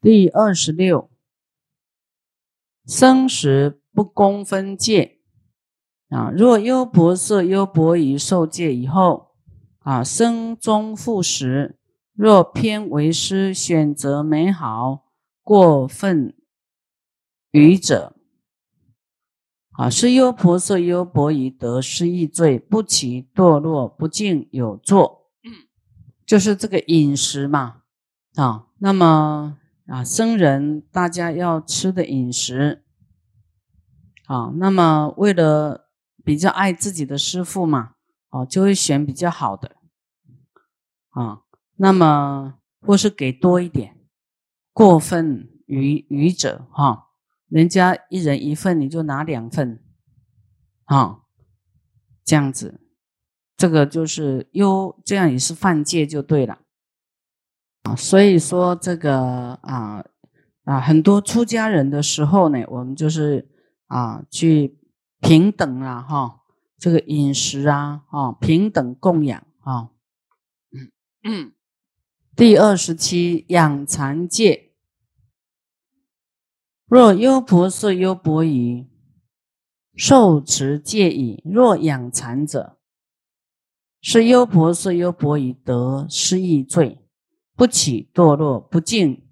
第二十六，生时不公分界啊。若优婆塞、优婆夷受戒以后啊，生中复时，若偏为师，选择美好，过分愚者啊，是优婆塞、优婆夷得失意罪，不起堕落，不净有作，就是这个饮食嘛啊。那么。啊，僧人大家要吃的饮食，啊，那么为了比较爱自己的师傅嘛，哦，就会选比较好的，啊，那么或是给多一点，过分愚愚者哈，人家一人一份，你就拿两份，啊，这样子，这个就是优，这样也是犯戒就对了。啊所以说这个啊啊，很多出家人的时候呢，我们就是啊去平等啊哈，这个饮食啊啊平等供养啊。嗯嗯。第二十七养蚕戒，若优婆塞、优婆夷受持戒已，若养蚕者，是优婆塞、优婆夷得失意罪。不起堕落，不敬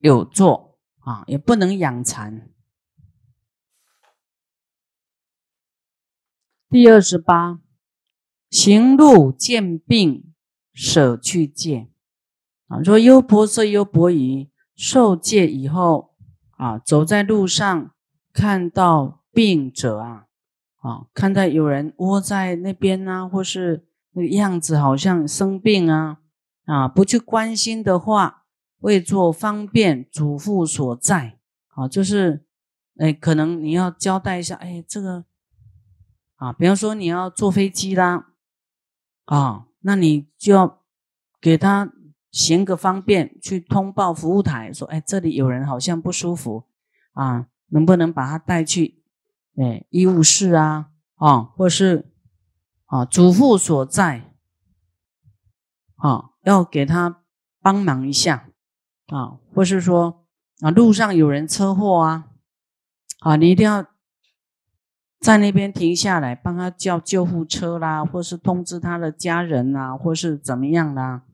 有作啊，也不能养蚕。第二十八，行路见病舍去戒啊。若优婆塞、优婆夷受戒以后啊，走在路上看到病者啊啊，看到有人窝在那边啊，或是那个样子好像生病啊。啊，不去关心的话，为做方便嘱咐所在。啊，就是，哎，可能你要交代一下，哎，这个，啊，比方说你要坐飞机啦，啊，那你就要给他行个方便，去通报服务台，说，哎，这里有人好像不舒服，啊，能不能把他带去，哎，医务室啊，啊，或是，啊，嘱咐所在，啊。要给他帮忙一下啊，或是说啊，路上有人车祸啊，啊，你一定要在那边停下来，帮他叫救护车啦，或是通知他的家人啊，或是怎么样啦，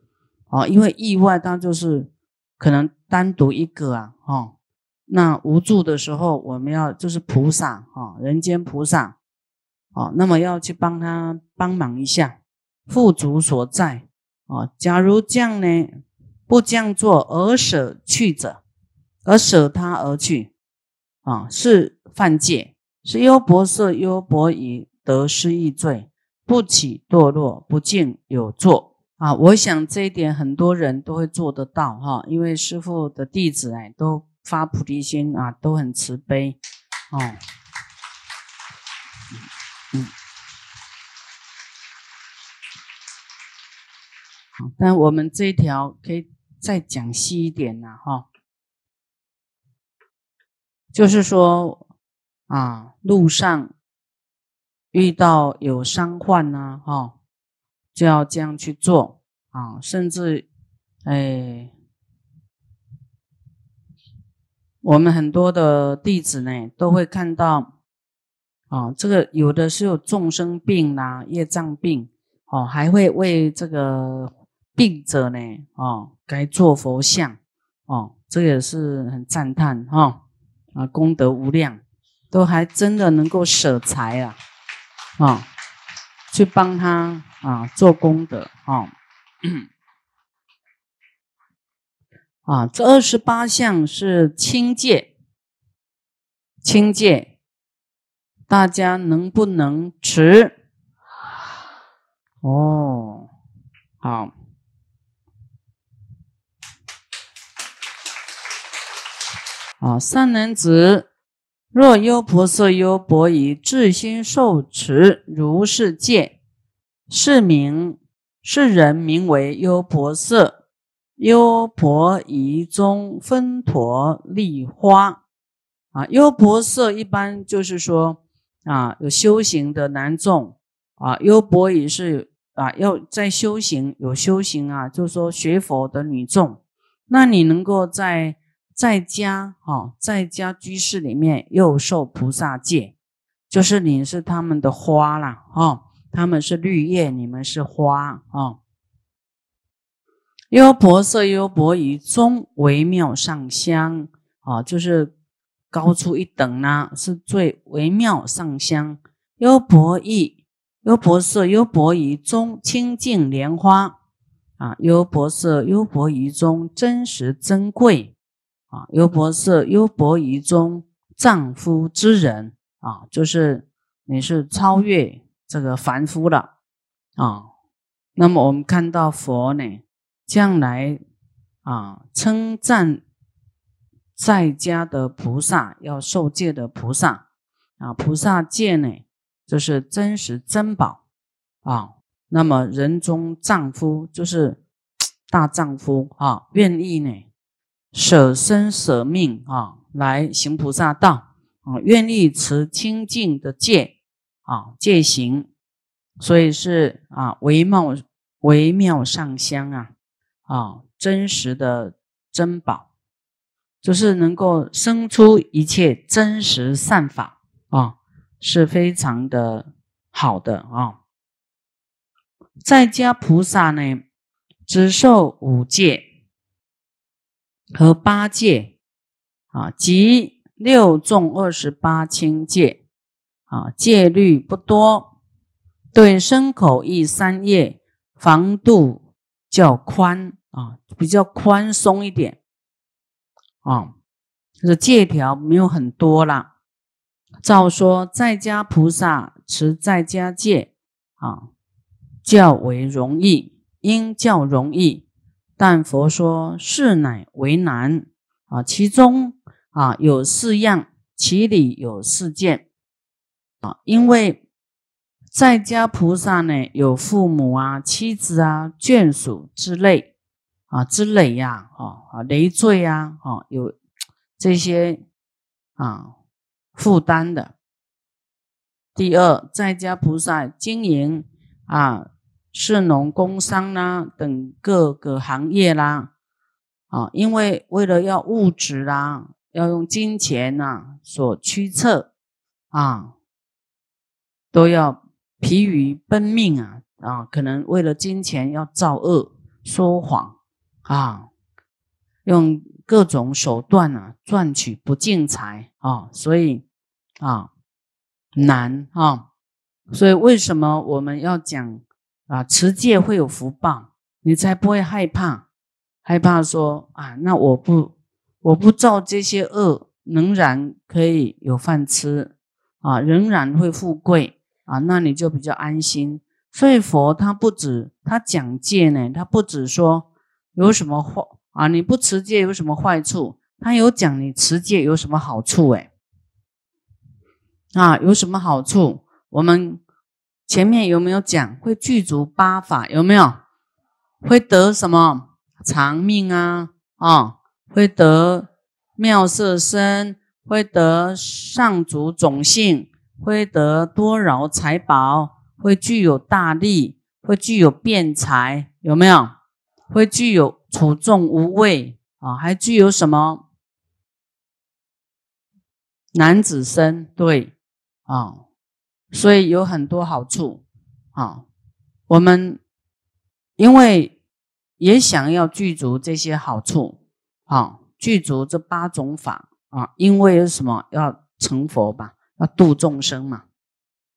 啊，因为意外他就是可能单独一个啊，哦，那无助的时候，我们要就是菩萨啊，人间菩萨，哦，那么要去帮他帮忙一下，富足所在。哦，假如这样呢，不这样做而舍去者，而舍他而去，啊，是犯戒，是优博色、优博以得失易罪，不起堕落，不敬有作啊。我想这一点很多人都会做得到哈，因为师父的弟子哎，都发菩提心啊，都很慈悲哦。嗯。但我们这一条可以再讲细一点呐，哈，就是说啊，路上遇到有伤患呐，哈，就要这样去做啊，甚至哎，我们很多的弟子呢，都会看到啊，这个有的是有众生病呐，业障病哦，还会为这个。病者呢？哦，该做佛像哦，这也是很赞叹哈啊，功德无量，都还真的能够舍财啊啊，去帮他啊做功德啊啊，这二十八项是清戒，清戒，大家能不能持？哦，好。啊，三男子，若优婆塞、优婆夷至心受持如是戒，是名是人名为优婆塞、优婆夷中分陀利花。啊，优婆塞一般就是说啊，有修行的男众啊，优婆夷是啊，要在修行有修行啊，就是说学佛的女众。那你能够在在家哦，在家居士里面又受菩萨戒，就是你是他们的花啦，哦，他们是绿叶，你们是花哦。优婆塞、优婆夷中微妙上香啊，就是高出一等呢，是最微妙上香。优婆夷、优婆塞、优婆夷中清净莲花啊，优婆塞、优婆夷中真实珍贵啊，优婆塞、优婆夷中丈夫之人啊，就是你是超越这个凡夫了啊。那么我们看到佛呢？将来啊，称赞在家的菩萨，要受戒的菩萨啊，菩萨戒呢，就是真实珍宝啊。那么人中丈夫就是 大丈夫啊，愿意呢舍身舍命啊来行菩萨道啊，愿意持清净的戒啊戒行，所以是啊微妙微妙上香啊。啊，真实的珍宝，就是能够生出一切真实善法啊，是非常的好的啊。在家菩萨呢，只受五戒和八戒啊，及六众二十八轻戒啊，戒律不多，对身口意三业防度。较宽啊，比较宽松一点啊，就是戒条没有很多啦。照说在家菩萨持在家戒啊，较为容易，应较容易。但佛说是乃为难啊，其中啊有四样，其里有四件啊，因为。在家菩萨呢，有父母啊、妻子啊、眷属之类啊之类呀，啊啊累赘啊，啊有这些啊负担的。第二，在家菩萨经营啊市农工商啦等各个行业啦，啊，因为为了要物质啦，要用金钱呐所驱策啊，都要。疲于奔命啊啊！可能为了金钱要造恶、说谎啊，用各种手段啊赚取不净财啊，所以啊难啊！所以为什么我们要讲啊持戒会有福报？你才不会害怕，害怕说啊，那我不我不造这些恶，仍然可以有饭吃啊，仍然会富贵。啊，那你就比较安心。所以佛他不止他讲戒呢，他不止说有什么坏啊，你不持戒有什么坏处？他有讲你持戒有什么好处？哎，啊，有什么好处？我们前面有没有讲会具足八法？有没有？会得什么长命啊？啊，会得妙色身，会得上足种性。会得多饶财宝，会具有大力，会具有辩才，有没有？会具有处众无畏啊，还具有什么？男子身，对啊，所以有很多好处啊。我们因为也想要具足这些好处啊，具足这八种法啊，因为什么？要成佛吧。要度众生嘛，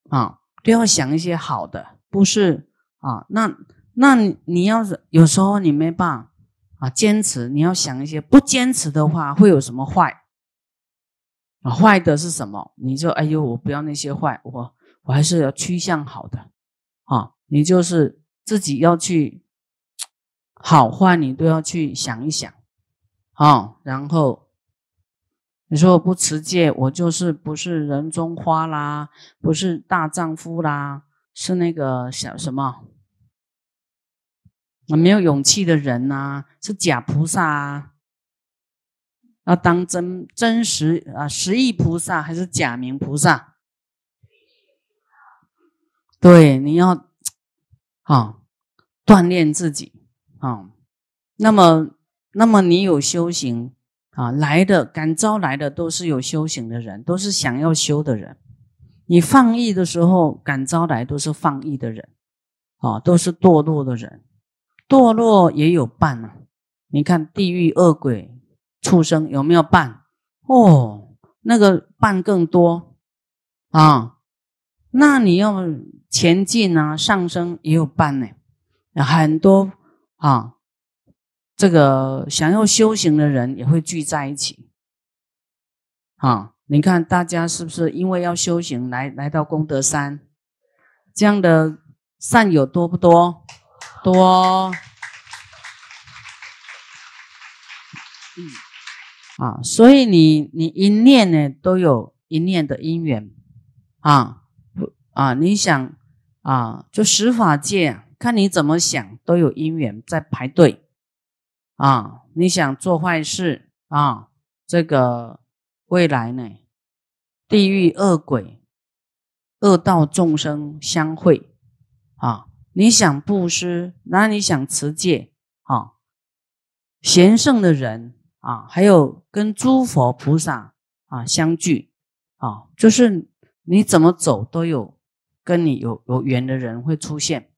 啊，都要想一些好的，不是啊？那那你要是有时候你没办法啊，坚持，你要想一些不坚持的话会有什么坏？啊，坏的是什么？你就哎呦，我不要那些坏，我我还是要趋向好的啊。你就是自己要去好坏，你都要去想一想啊，然后。你说我不持戒，我就是不是人中花啦，不是大丈夫啦，是那个小什么？啊，没有勇气的人呐，是假菩萨啊，要当真真实啊，实意菩萨还是假名菩萨？对，你要啊，锻炼自己啊。那么，那么你有修行？啊，来的感召来的都是有修行的人，都是想要修的人。你放逸的时候，感召来都是放逸的人，啊，都是堕落的人。堕落也有伴啊，你看地狱恶鬼、畜生有没有伴？哦，那个伴更多啊。那你要前进啊，上升也有伴呢，很多啊。这个想要修行的人也会聚在一起，啊，你看大家是不是因为要修行来来到功德山？这样的善友多不多？多。嗯啊，所以你你一念呢，都有一念的因缘，啊，啊，你想啊，就十法界，看你怎么想，都有因缘在排队。啊，你想做坏事啊？这个未来呢？地狱恶鬼、恶道众生相会啊！你想布施，那你想持戒啊？贤圣的人啊，还有跟诸佛菩萨啊相聚啊，就是你怎么走都有跟你有有缘的人会出现。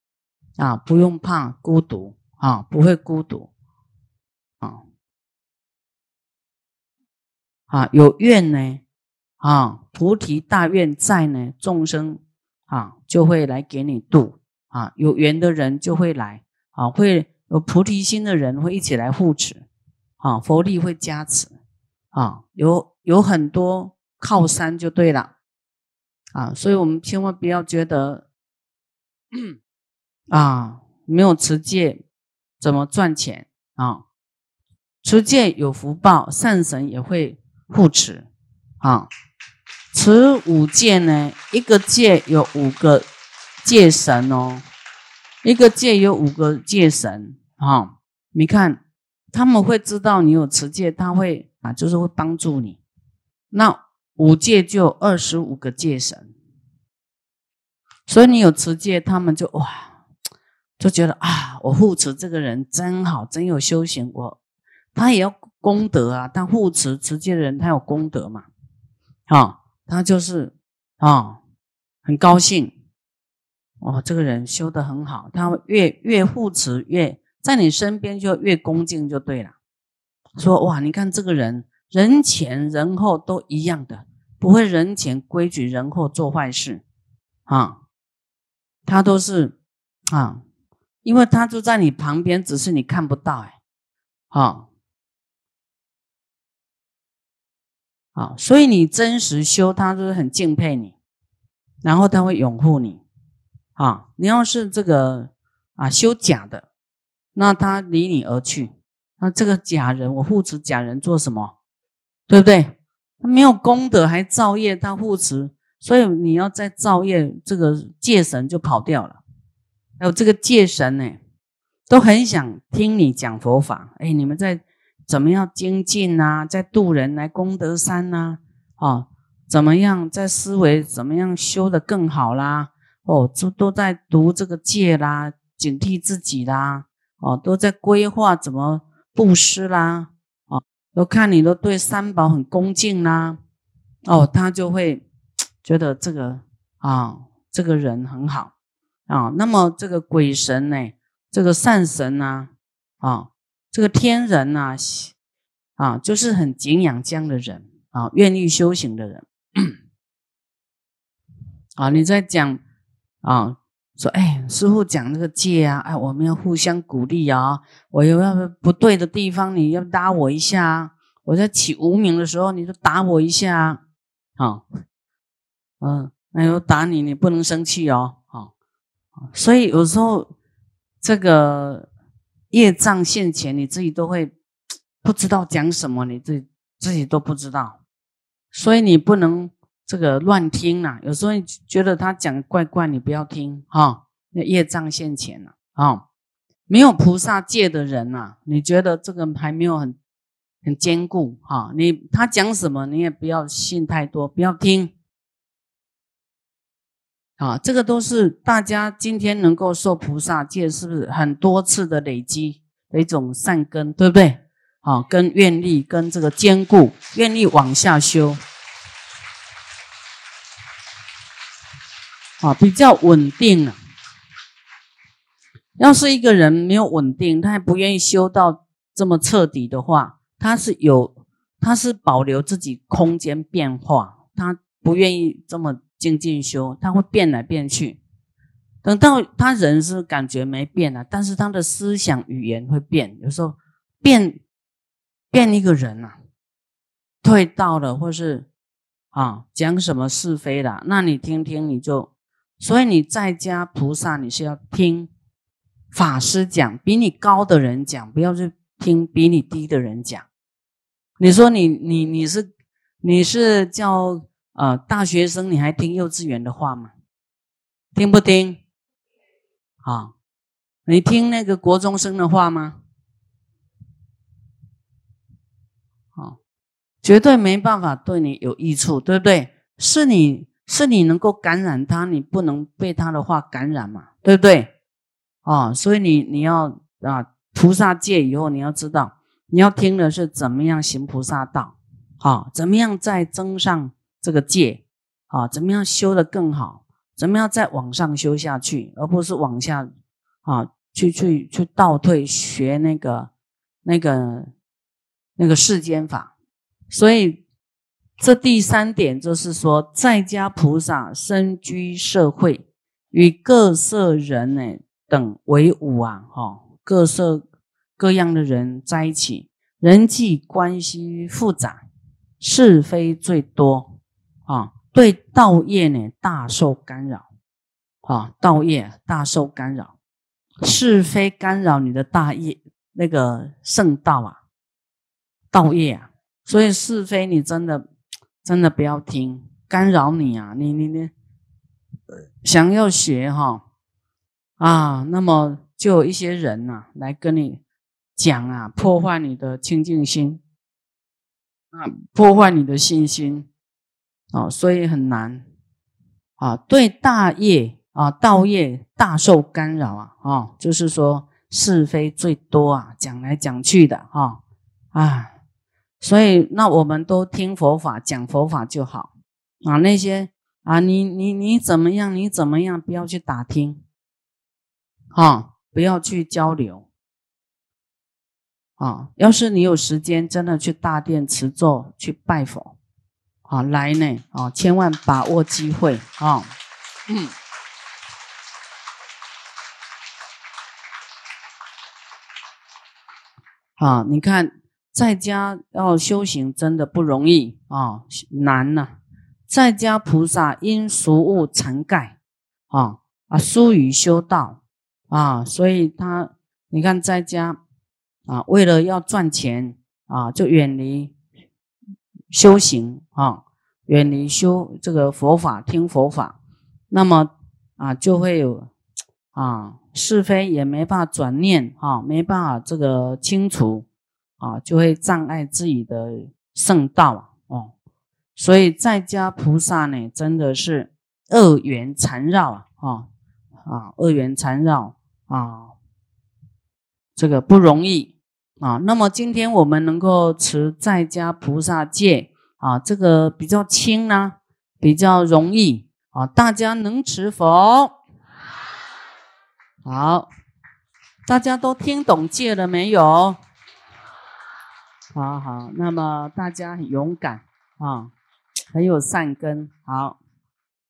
啊，不用怕孤独啊，不会孤独。啊啊，有愿呢啊，菩提大愿在呢，众生啊就会来给你度。啊，有缘的人就会来啊，会有菩提心的人会一起来护持。啊，佛力会加持。啊，有有很多靠山就对了。啊，所以我们千万不要觉得 啊没有持戒怎么赚钱啊。持戒有福报，善神也会护持啊。持五戒呢，一个戒有五个戒神哦，一个戒有五个戒神啊。你看他们会知道你有持戒，他会啊，就是会帮助你。那五戒就二十五个戒神，所以你有持戒，他们就哇，就觉得啊，我护持这个人真好，真有修行我。他也要功德啊，但护持持戒的人，他有功德嘛？啊，他就是啊，很高兴哦，这个人修得很好，他越越护持越在你身边就越恭敬就对了。说哇，你看这个人人前人后都一样的，不会人前规矩人后做坏事啊，他都是啊，因为他就在你旁边，只是你看不到哎，啊。啊，所以你真实修，他就是很敬佩你，然后他会拥护你。啊，你要是这个啊修假的，那他离你而去。那这个假人，我护持假人做什么？对不对？他没有功德还造业，他护持，所以你要再造业，这个戒神就跑掉了。还有这个戒神呢，都很想听你讲佛法。哎，你们在。怎么样精进呐？在渡人来功德山呐？哦，怎么样在思维？怎么样修的更好啦？哦，都都在读这个戒啦，警惕自己啦。哦，都在规划怎么布施啦。哦，都看你都对三宝很恭敬啦。哦，他就会 觉得这个啊，这个人很好啊。那么这个鬼神呢？这个善神呐？啊？这个天人呐，啊，就是很敬仰这样的人啊，愿意修行的人 啊。你在讲啊，说哎，师傅讲那个戒啊，哎，我们要互相鼓励啊。我有要不对的地方，你要打我一下啊。我在起无名的时候，你就打我一下啊。好，嗯，那我打你，你不能生气哦。好，所以有时候这个。业障现前，你自己都会不知道讲什么，你自己自己都不知道，所以你不能这个乱听呐。有时候你觉得他讲怪怪，你不要听哈。那业障现前了啊，没有菩萨戒的人呐，你觉得这个还没有很很坚固哈。你他讲什么，你也不要信太多，不要听。啊，这个都是大家今天能够受菩萨戒，是不是很多次的累积的一种善根，对不对？啊，跟愿力跟这个坚固，愿力往下修，啊，比较稳定啊。要是一个人没有稳定，他还不愿意修到这么彻底的话，他是有，他是保留自己空间变化，他不愿意这么精进修，他会变来变去。等到他人是感觉没变啊，但是他的思想语言会变，有时候变变一个人啊，退道了，或是啊讲什么是非的，那你听听你就，所以你在家菩萨你是要听法师讲，比你高的人讲，不要去听比你低的人讲。你说你你你是你是叫呃大学生，你还听幼稚园的话吗？听不听？啊，你听那个国中生的话吗？好，绝对没办法对你有益处，对不对？是你是你能够感染他，你不能被他的话感染嘛，对不对？啊，所以你你要啊，菩萨戒以后，你要知道，你要听的是怎么样行菩萨道，好，怎么样再增上这个戒，啊，怎么样修的更好。怎么样再往上修下去，而不是往下啊去去去倒退学那个那个那个世间法？所以这第三点就是说，在家菩萨身居社会，与各色人呢等为伍啊，哈，各色各样的人在一起，人际关系复杂，是非最多啊。对道业呢大受干扰，啊，道业大受干扰，是非干扰你的大业那个圣道啊，道业啊，所以是非你真的真的不要听，干扰你啊，你你你想要学哈。啊，那么就有一些人呐来跟你讲啊，破坏你的清净心。啊，破坏你的信心。哦，所以很难。啊，对大业啊、道业大受干扰啊，啊，就是说是非最多啊，讲来讲去的哈啊，所以那我们都听佛法，讲佛法就好啊。那些啊，你你你怎么样？你怎么样？不要去打听，啊，不要去交流啊。要是你有时间，真的去大殿持咒，去拜佛。啊，来呢！啊，千万把握机会啊！嗯，啊，你看，在家要修行真的不容易啊，难呐！在家菩萨因俗物缠盖啊啊，疏于修道啊，所以他你看在家啊，为了要赚钱啊，就远离。修行啊，远离修这个佛法，听佛法，那么啊，就会有啊是非也没办法转念啊，没办法这个清除啊，就会障碍自己的圣道哦。所以在家菩萨呢，真的是恶缘缠绕啊啊啊，恶缘缠绕啊，这个不容易。啊，那么今天我们能够持在家菩萨戒啊，这个比较轻呢，比较容易啊，大家能持否？好，大家都听懂戒了没有？好好，那么大家很勇敢啊，很有善根，好。